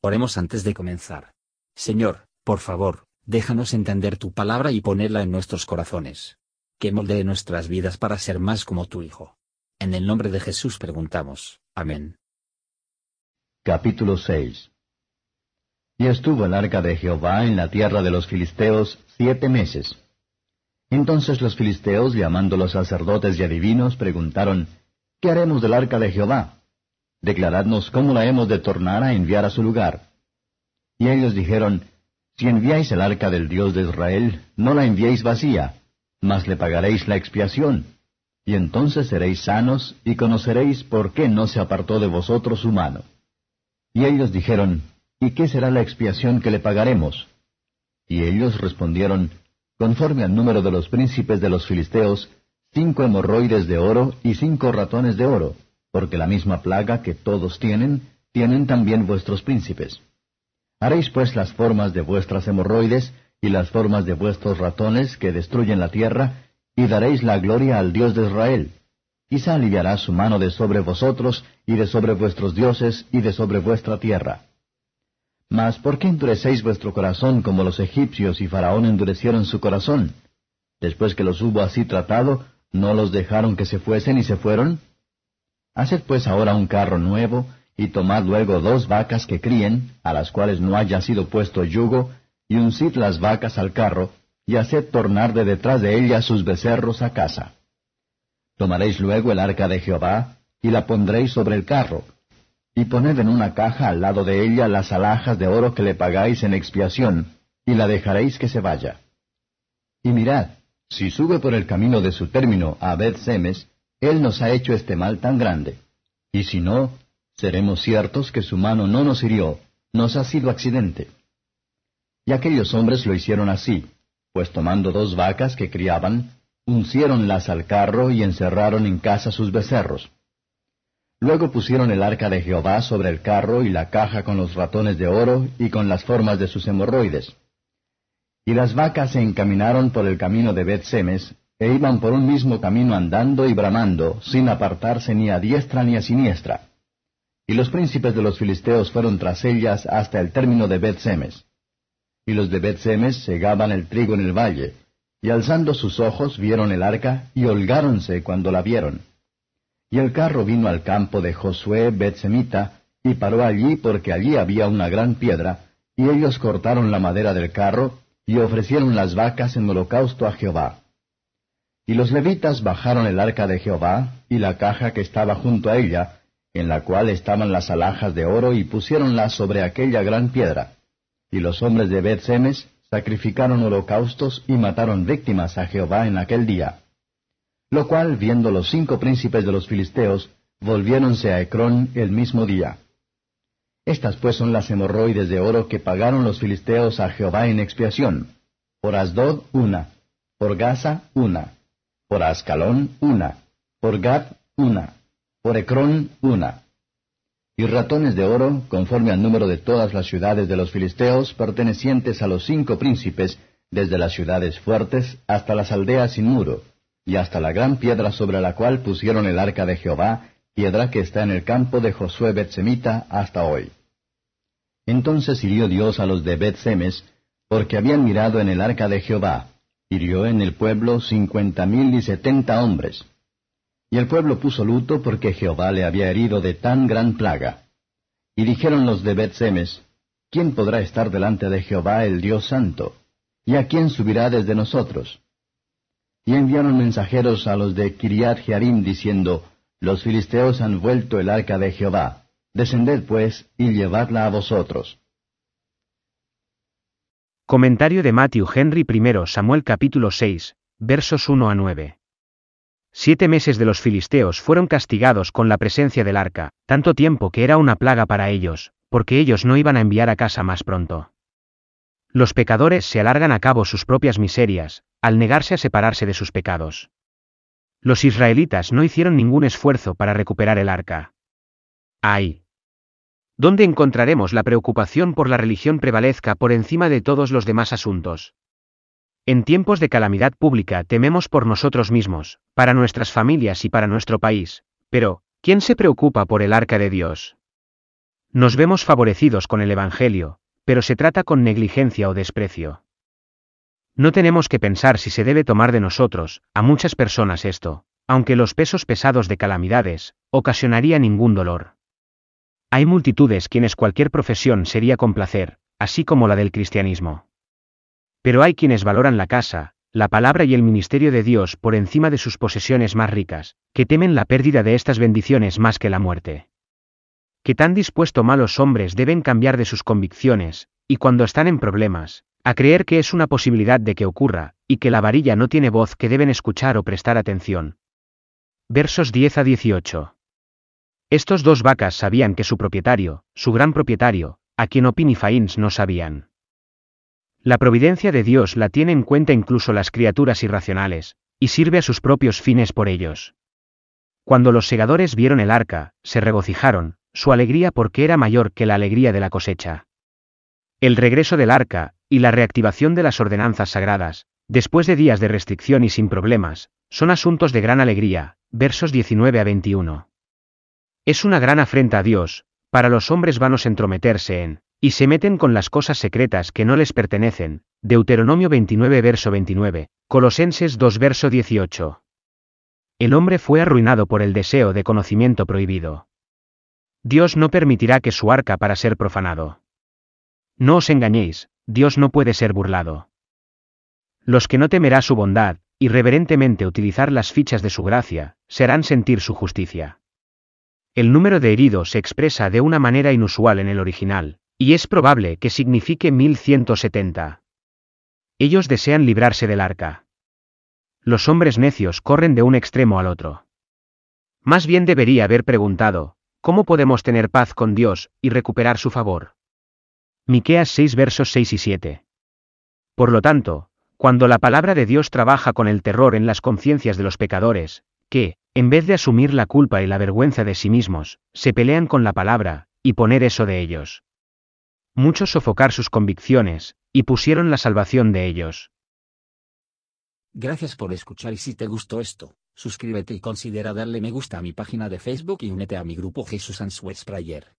Oremos antes de comenzar. Señor, por favor, déjanos entender tu palabra y ponerla en nuestros corazones. Que moldee nuestras vidas para ser más como tu Hijo. En el nombre de Jesús preguntamos. Amén. Capítulo 6 Y estuvo el arca de Jehová en la tierra de los filisteos siete meses. Entonces los filisteos, llamando los sacerdotes y adivinos, preguntaron, ¿Qué haremos del arca de Jehová? Declaradnos cómo la hemos de tornar a enviar a su lugar. Y ellos dijeron, Si enviáis el arca del Dios de Israel, no la enviéis vacía, mas le pagaréis la expiación. Y entonces seréis sanos y conoceréis por qué no se apartó de vosotros su mano. Y ellos dijeron, ¿Y qué será la expiación que le pagaremos? Y ellos respondieron, Conforme al número de los príncipes de los filisteos, cinco hemorroides de oro y cinco ratones de oro porque la misma plaga que todos tienen, tienen también vuestros príncipes. Haréis pues las formas de vuestras hemorroides y las formas de vuestros ratones que destruyen la tierra, y daréis la gloria al Dios de Israel. Quizá aliviará su mano de sobre vosotros, y de sobre vuestros dioses, y de sobre vuestra tierra. Mas, ¿por qué endurecéis vuestro corazón como los egipcios y Faraón endurecieron su corazón? Después que los hubo así tratado, ¿no los dejaron que se fuesen y se fueron? Haced pues ahora un carro nuevo, y tomad luego dos vacas que críen, a las cuales no haya sido puesto yugo, y uncid las vacas al carro, y haced tornar de detrás de ellas sus becerros a casa. Tomaréis luego el arca de Jehová, y la pondréis sobre el carro, y poned en una caja al lado de ella las alhajas de oro que le pagáis en expiación, y la dejaréis que se vaya. Y mirad, si sube por el camino de su término a Semes, él nos ha hecho este mal tan grande. Y si no, seremos ciertos que su mano no nos hirió, nos ha sido accidente. Y aquellos hombres lo hicieron así, pues tomando dos vacas que criaban, unciéronlas al carro y encerraron en casa sus becerros. Luego pusieron el arca de Jehová sobre el carro y la caja con los ratones de oro y con las formas de sus hemorroides. Y las vacas se encaminaron por el camino de Bet-Semes, e iban por un mismo camino andando y bramando, sin apartarse ni a diestra ni a siniestra. Y los príncipes de los filisteos fueron tras ellas hasta el término de Bet-Semes. Y los de Bet-Semes segaban el trigo en el valle, y alzando sus ojos vieron el arca, y holgáronse cuando la vieron. Y el carro vino al campo de Josué Bet-Semita, y paró allí porque allí había una gran piedra, y ellos cortaron la madera del carro, y ofrecieron las vacas en holocausto a Jehová. Y los levitas bajaron el arca de Jehová y la caja que estaba junto a ella, en la cual estaban las alhajas de oro, y pusiéronla sobre aquella gran piedra. Y los hombres de Bet-Semes sacrificaron holocaustos y mataron víctimas a Jehová en aquel día. Lo cual, viendo los cinco príncipes de los filisteos, volviéronse a Ecrón el mismo día. Estas pues son las hemorroides de oro que pagaron los filisteos a Jehová en expiación. Por Asdod una, por Gaza una, por Ascalón una, por Gad una, por Ecrón una. Y ratones de oro, conforme al número de todas las ciudades de los filisteos, pertenecientes a los cinco príncipes, desde las ciudades fuertes hasta las aldeas sin muro, y hasta la gran piedra sobre la cual pusieron el arca de Jehová, piedra que está en el campo de Josué Betsemita hasta hoy. Entonces hirió Dios a los de Bet-Semes, porque habían mirado en el arca de Jehová, hirió en el pueblo cincuenta mil y setenta hombres. Y el pueblo puso luto porque Jehová le había herido de tan gran plaga. Y dijeron los de Bet-Semes, ¿quién podrá estar delante de Jehová el Dios Santo? ¿Y a quién subirá desde nosotros? Y enviaron mensajeros a los de Kiriat Jearim diciendo, Los filisteos han vuelto el arca de Jehová. Descended pues y llevadla a vosotros. Comentario de Matthew Henry I Samuel capítulo 6, versos 1 a 9. Siete meses de los filisteos fueron castigados con la presencia del arca, tanto tiempo que era una plaga para ellos, porque ellos no iban a enviar a casa más pronto. Los pecadores se alargan a cabo sus propias miserias, al negarse a separarse de sus pecados. Los israelitas no hicieron ningún esfuerzo para recuperar el arca. ¡Ay! ¿Dónde encontraremos la preocupación por la religión prevalezca por encima de todos los demás asuntos? En tiempos de calamidad pública tememos por nosotros mismos, para nuestras familias y para nuestro país, pero, ¿quién se preocupa por el arca de Dios? Nos vemos favorecidos con el Evangelio, pero se trata con negligencia o desprecio. No tenemos que pensar si se debe tomar de nosotros, a muchas personas esto, aunque los pesos pesados de calamidades, ocasionaría ningún dolor. Hay multitudes quienes cualquier profesión sería con placer, así como la del cristianismo. Pero hay quienes valoran la casa, la palabra y el ministerio de Dios por encima de sus posesiones más ricas, que temen la pérdida de estas bendiciones más que la muerte. Que tan dispuesto malos hombres deben cambiar de sus convicciones, y cuando están en problemas, a creer que es una posibilidad de que ocurra, y que la varilla no tiene voz que deben escuchar o prestar atención. Versos 10 a 18. Estos dos vacas sabían que su propietario, su gran propietario, a quien Opin y Fains no sabían. La providencia de Dios la tiene en cuenta incluso las criaturas irracionales, y sirve a sus propios fines por ellos. Cuando los segadores vieron el arca, se regocijaron, su alegría porque era mayor que la alegría de la cosecha. El regreso del arca, y la reactivación de las ordenanzas sagradas, después de días de restricción y sin problemas, son asuntos de gran alegría, versos 19 a 21. Es una gran afrenta a Dios, para los hombres vanos entrometerse en, y se meten con las cosas secretas que no les pertenecen. Deuteronomio 29 verso 29, Colosenses 2 verso 18. El hombre fue arruinado por el deseo de conocimiento prohibido. Dios no permitirá que su arca para ser profanado. No os engañéis, Dios no puede ser burlado. Los que no temerá su bondad, y reverentemente utilizar las fichas de su gracia, serán sentir su justicia. El número de heridos se expresa de una manera inusual en el original, y es probable que signifique 1170. Ellos desean librarse del arca. Los hombres necios corren de un extremo al otro. Más bien debería haber preguntado, ¿cómo podemos tener paz con Dios y recuperar su favor? Miqueas 6 versos 6 y 7. Por lo tanto, cuando la palabra de Dios trabaja con el terror en las conciencias de los pecadores, que, en vez de asumir la culpa y la vergüenza de sí mismos, se pelean con la palabra, y poner eso de ellos muchos sofocar sus convicciones, y pusieron la salvación de ellos. Gracias por escuchar y si te gustó esto, suscríbete y considera darle me gusta a mi página de Facebook y únete a mi grupo Jesús Answers Prayer.